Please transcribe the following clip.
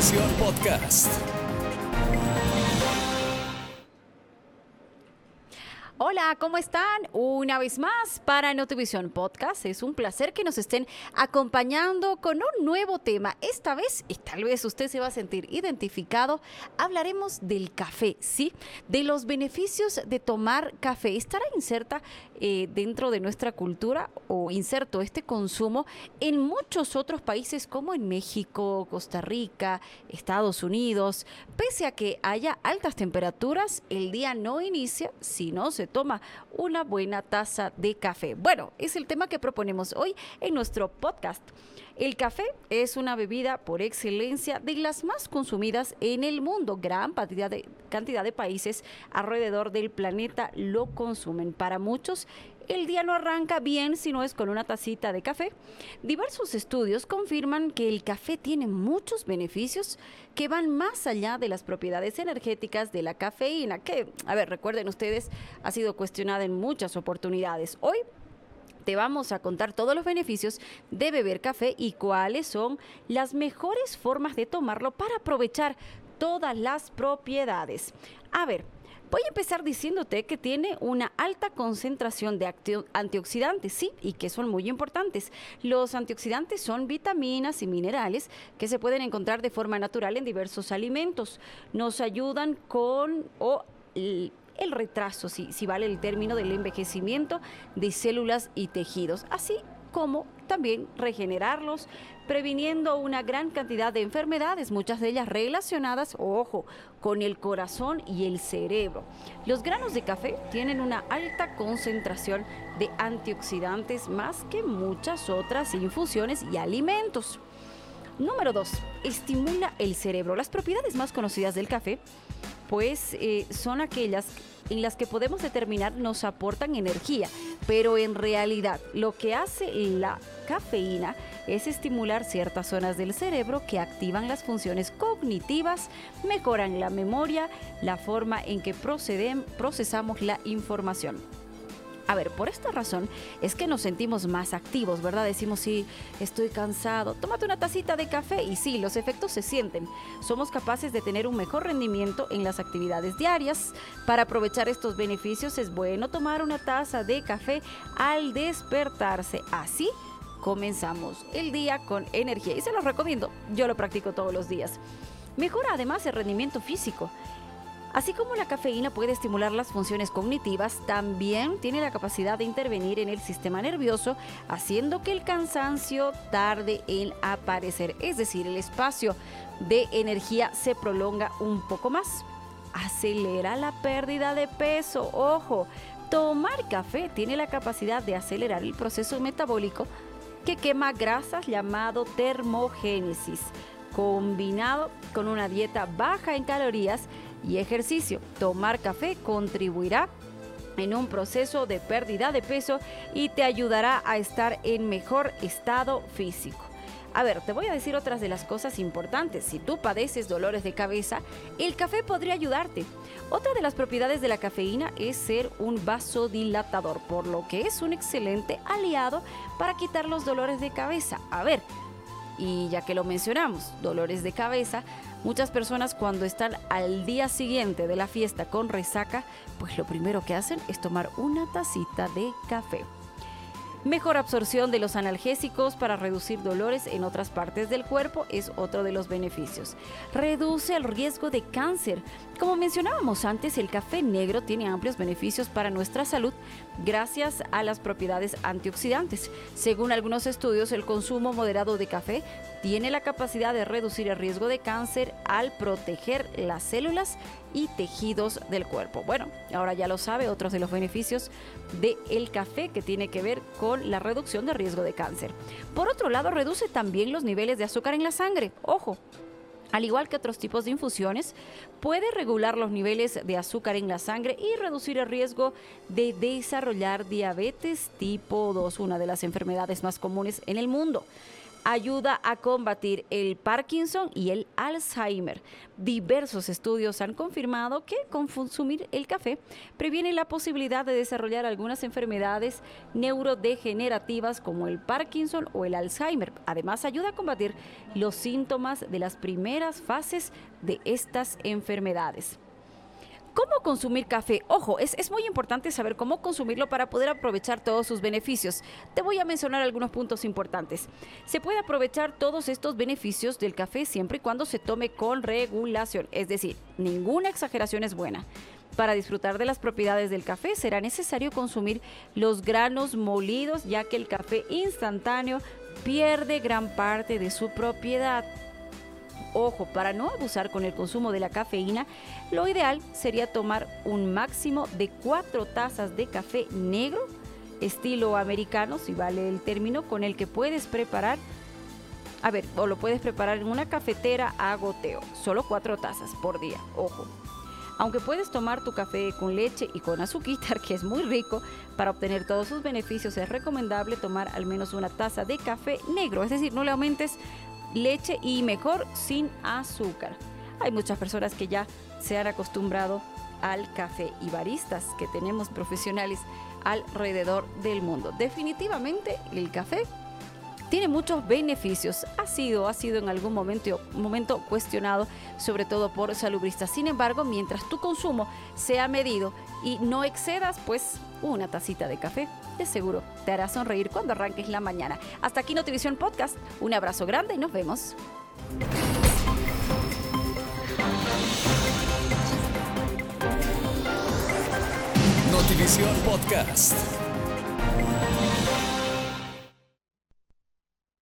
Notivisión Podcast. Hola, ¿cómo están? Una vez más para Notivisión Podcast. Es un placer que nos estén acompañando con un nuevo tema. Esta vez, y tal vez usted se va a sentir identificado, hablaremos del café, ¿sí? De los beneficios de tomar café. ¿Estará inserta eh, dentro de nuestra cultura o inserto este consumo en muchos otros países como en México, Costa Rica, Estados Unidos? Pese a que haya altas temperaturas, el día no inicia si no se toma una buena taza de café. Bueno, es el tema que proponemos hoy en nuestro podcast. El café es una bebida por excelencia de las más consumidas en el mundo. Gran cantidad de, países alrededor del planeta lo consumen. Para muchos, el día no arranca bien si no es con una tacita de café. Diversos estudios confirman que el café tiene muchos beneficios que van más allá de las propiedades energéticas de la cafeína, que, a ver, recuerden ustedes, ha sido cuestionada en muchas oportunidades. Hoy te vamos a contar todos los beneficios de beber café y cuáles son las mejores formas de tomarlo para aprovechar todas las propiedades. A ver, Voy a empezar diciéndote que tiene una alta concentración de antioxidantes, sí, y que son muy importantes. Los antioxidantes son vitaminas y minerales que se pueden encontrar de forma natural en diversos alimentos. Nos ayudan con el retraso, si, si vale el término, del envejecimiento de células y tejidos, así como también regenerarlos, previniendo una gran cantidad de enfermedades, muchas de ellas relacionadas, ojo, con el corazón y el cerebro. Los granos de café tienen una alta concentración de antioxidantes más que muchas otras infusiones y alimentos. Número 2. Estimula el cerebro. Las propiedades más conocidas del café pues eh, son aquellas en las que podemos determinar nos aportan energía, pero en realidad lo que hace la cafeína es estimular ciertas zonas del cerebro que activan las funciones cognitivas, mejoran la memoria, la forma en que procesamos la información. A ver, por esta razón es que nos sentimos más activos, ¿verdad? Decimos, sí, estoy cansado, tómate una tacita de café y sí, los efectos se sienten. Somos capaces de tener un mejor rendimiento en las actividades diarias. Para aprovechar estos beneficios es bueno tomar una taza de café al despertarse. Así comenzamos el día con energía y se los recomiendo, yo lo practico todos los días. Mejora además el rendimiento físico. Así como la cafeína puede estimular las funciones cognitivas, también tiene la capacidad de intervenir en el sistema nervioso, haciendo que el cansancio tarde en aparecer, es decir, el espacio de energía se prolonga un poco más. Acelera la pérdida de peso, ojo, tomar café tiene la capacidad de acelerar el proceso metabólico que quema grasas llamado termogénesis, combinado con una dieta baja en calorías y ejercicio. Tomar café contribuirá en un proceso de pérdida de peso y te ayudará a estar en mejor estado físico. A ver, te voy a decir otras de las cosas importantes. Si tú padeces dolores de cabeza, el café podría ayudarte. Otra de las propiedades de la cafeína es ser un vasodilatador, por lo que es un excelente aliado para quitar los dolores de cabeza. A ver, y ya que lo mencionamos, dolores de cabeza, muchas personas cuando están al día siguiente de la fiesta con resaca, pues lo primero que hacen es tomar una tacita de café. Mejor absorción de los analgésicos para reducir dolores en otras partes del cuerpo es otro de los beneficios. Reduce el riesgo de cáncer. Como mencionábamos antes, el café negro tiene amplios beneficios para nuestra salud gracias a las propiedades antioxidantes. Según algunos estudios, el consumo moderado de café tiene la capacidad de reducir el riesgo de cáncer al proteger las células y tejidos del cuerpo. Bueno, ahora ya lo sabe, otros de los beneficios del café que tiene que ver con la reducción de riesgo de cáncer. Por otro lado, reduce también los niveles de azúcar en la sangre. Ojo, al igual que otros tipos de infusiones, puede regular los niveles de azúcar en la sangre y reducir el riesgo de desarrollar diabetes tipo 2, una de las enfermedades más comunes en el mundo. Ayuda a combatir el Parkinson y el Alzheimer. Diversos estudios han confirmado que consumir el café previene la posibilidad de desarrollar algunas enfermedades neurodegenerativas como el Parkinson o el Alzheimer. Además, ayuda a combatir los síntomas de las primeras fases de estas enfermedades. ¿Cómo consumir café? Ojo, es, es, muy importante saber cómo consumirlo para poder aprovechar todos sus beneficios. Te voy a mencionar algunos puntos importantes. Se puede aprovechar todos estos beneficios del café siempre y cuando se tome con regulación, es decir, ninguna exageración es buena. Para disfrutar de las propiedades del café será necesario consumir los granos molidos ya que el café instantáneo pierde gran parte de su propiedad. Ojo, para no abusar con el consumo de la cafeína, lo ideal sería tomar un máximo de cuatro tazas de café negro, estilo americano, si vale el término, con el que puedes preparar, a ver, o lo puedes preparar en una cafetera a goteo, solo cuatro tazas por día, ojo. Aunque puedes tomar tu café con leche y con azúcar, que es muy rico, para obtener todos sus beneficios es recomendable tomar al menos una taza de café negro, es decir, no le aumentes leche y mejor sin azúcar. Hay muchas personas que ya se han acostumbrado al café y baristas que tenemos profesionales alrededor del mundo. Definitivamente el café tiene muchos beneficios. Ha sido, ha sido en algún momento, momento cuestionado, sobre todo por salubristas. Sin embargo, mientras tu consumo sea medido y no excedas, pues una tacita de café, de seguro te hará sonreír cuando arranques la mañana. Hasta aquí Notivisión Podcast. Un abrazo grande y nos vemos. Notivisión Podcast.